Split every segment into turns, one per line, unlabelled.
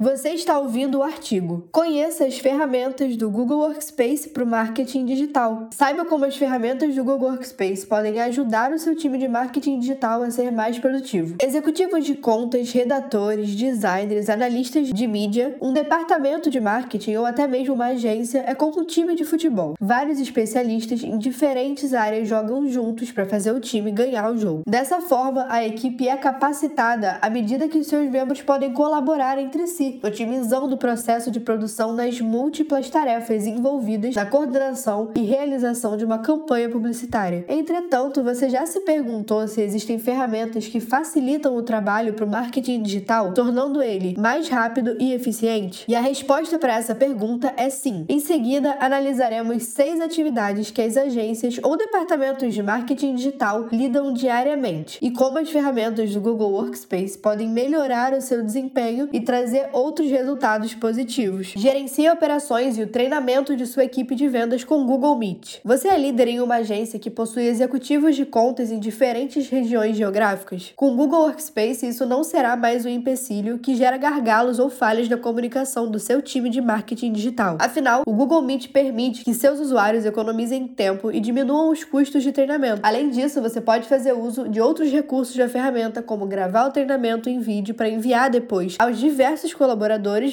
Você está ouvindo o artigo. Conheça as ferramentas do Google Workspace para o marketing digital. Saiba como as ferramentas do Google Workspace podem ajudar o seu time de marketing digital a ser mais produtivo. Executivos de contas, redatores, designers, analistas de mídia, um departamento de marketing ou até mesmo uma agência é como um time de futebol. Vários especialistas em diferentes áreas jogam juntos para fazer o time ganhar o jogo. Dessa forma, a equipe é capacitada à medida que seus membros podem colaborar entre si otimizando o processo de produção nas múltiplas tarefas envolvidas na coordenação e realização de uma campanha publicitária. Entretanto, você já se perguntou se existem ferramentas que facilitam o trabalho para o marketing digital, tornando ele mais rápido e eficiente? E a resposta para essa pergunta é sim. Em seguida, analisaremos seis atividades que as agências ou departamentos de marketing digital lidam diariamente e como as ferramentas do Google Workspace podem melhorar o seu desempenho e trazer outros resultados positivos. Gerencie operações e o treinamento de sua equipe de vendas com Google Meet. Você é líder em uma agência que possui executivos de contas em diferentes regiões geográficas? Com Google Workspace, isso não será mais um empecilho que gera gargalos ou falhas na comunicação do seu time de marketing digital. Afinal, o Google Meet permite que seus usuários economizem tempo e diminuam os custos de treinamento. Além disso, você pode fazer uso de outros recursos da ferramenta, como gravar o treinamento em vídeo para enviar depois aos diversos colaboradores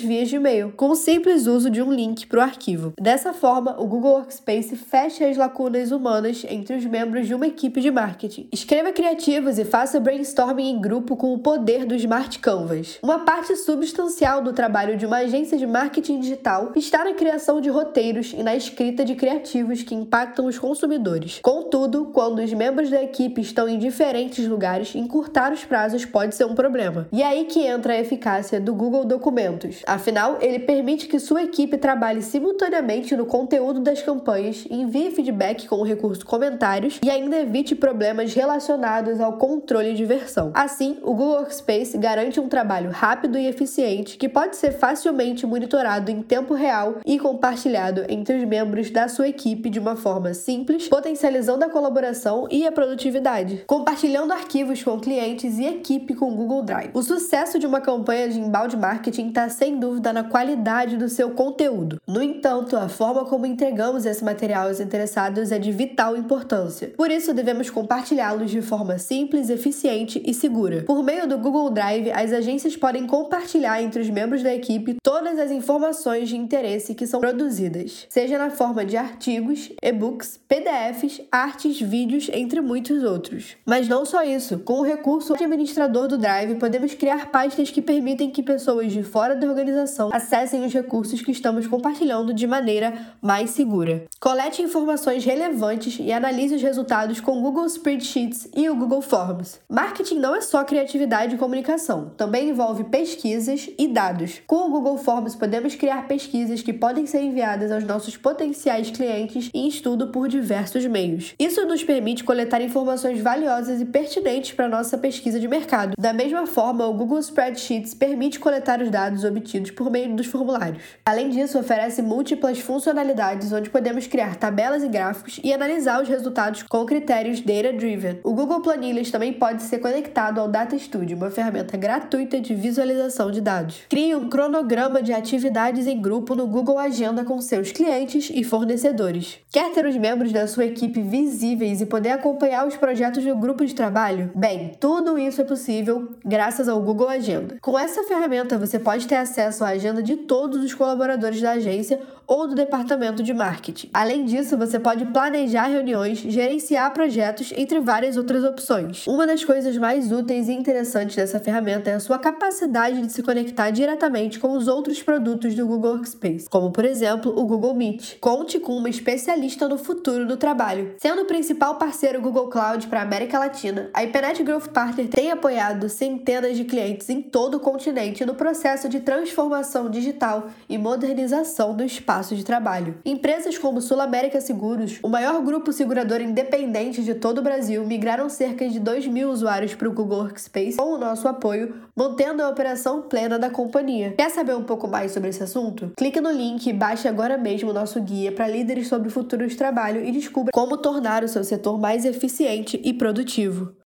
via Gmail, com o simples uso de um link para o arquivo. Dessa forma, o Google Workspace fecha as lacunas humanas entre os membros de uma equipe de marketing. Escreva criativos e faça brainstorming em grupo com o poder do Smart Canvas. Uma parte substancial do trabalho de uma agência de marketing digital está na criação de roteiros e na escrita de criativos que impactam os consumidores. Contudo, quando os membros da equipe estão em diferentes lugares, encurtar os prazos pode ser um problema. E é aí que entra a eficácia do Google Documentos documentos. Afinal, ele permite que sua equipe trabalhe simultaneamente no conteúdo das campanhas, envie feedback com o recurso comentários e ainda evite problemas relacionados ao controle de versão. Assim, o Google Workspace garante um trabalho rápido e eficiente que pode ser facilmente monitorado em tempo real e compartilhado entre os membros da sua equipe de uma forma simples, potencializando a colaboração e a produtividade, compartilhando arquivos com clientes e equipe com o Google Drive. O sucesso de uma campanha de inbound marketing marketing está sem dúvida na qualidade do seu conteúdo. No entanto, a forma como entregamos esse material aos interessados é de vital importância. Por isso, devemos compartilhá-los de forma simples, eficiente e segura. Por meio do Google Drive, as agências podem compartilhar entre os membros da equipe todas as informações de interesse que são produzidas, seja na forma de artigos, e-books, PDFs, artes, vídeos, entre muitos outros. Mas não só isso, com o recurso administrador do Drive, podemos criar pastas que permitem que pessoas de fora da organização acessem os recursos que estamos compartilhando de maneira mais segura. Colete informações relevantes e analise os resultados com Google Spreadsheets e o Google Forms. Marketing não é só criatividade e comunicação, também envolve pesquisas e dados. Com o Google Forms podemos criar pesquisas que podem ser enviadas aos nossos potenciais clientes em estudo por diversos meios. Isso nos permite coletar informações valiosas e pertinentes para nossa pesquisa de mercado. Da mesma forma, o Google Spreadsheets permite coletar os dados obtidos por meio dos formulários. Além disso, oferece múltiplas funcionalidades onde podemos criar tabelas e gráficos e analisar os resultados com critérios data-driven. O Google Planilhas também pode ser conectado ao Data Studio, uma ferramenta gratuita de visualização de dados. Crie um cronograma de atividades em grupo no Google Agenda com seus clientes e fornecedores. Quer ter os membros da sua equipe visíveis e poder acompanhar os projetos do grupo de trabalho? Bem, tudo isso é possível graças ao Google Agenda. Com essa ferramenta, você pode ter acesso à agenda de todos os colaboradores da agência ou do departamento de marketing. Além disso, você pode planejar reuniões, gerenciar projetos, entre várias outras opções. Uma das coisas mais úteis e interessantes dessa ferramenta é a sua capacidade de se conectar diretamente com os outros produtos do Google Workspace, como por exemplo o Google Meet. Conte com uma especialista no futuro do trabalho. Sendo o principal parceiro Google Cloud para a América Latina, a IPNET Growth Partner tem apoiado centenas de clientes em todo o continente no processo de transformação digital e modernização do espaço de trabalho. Empresas como Sul América Seguros, o maior grupo segurador independente de todo o Brasil, migraram cerca de 2 mil usuários para o Google Workspace com o nosso apoio, mantendo a operação plena da companhia. Quer saber um pouco mais sobre esse assunto? Clique no link e baixe agora mesmo o nosso guia para líderes sobre o futuro de trabalho e descubra como tornar o seu setor mais eficiente e produtivo.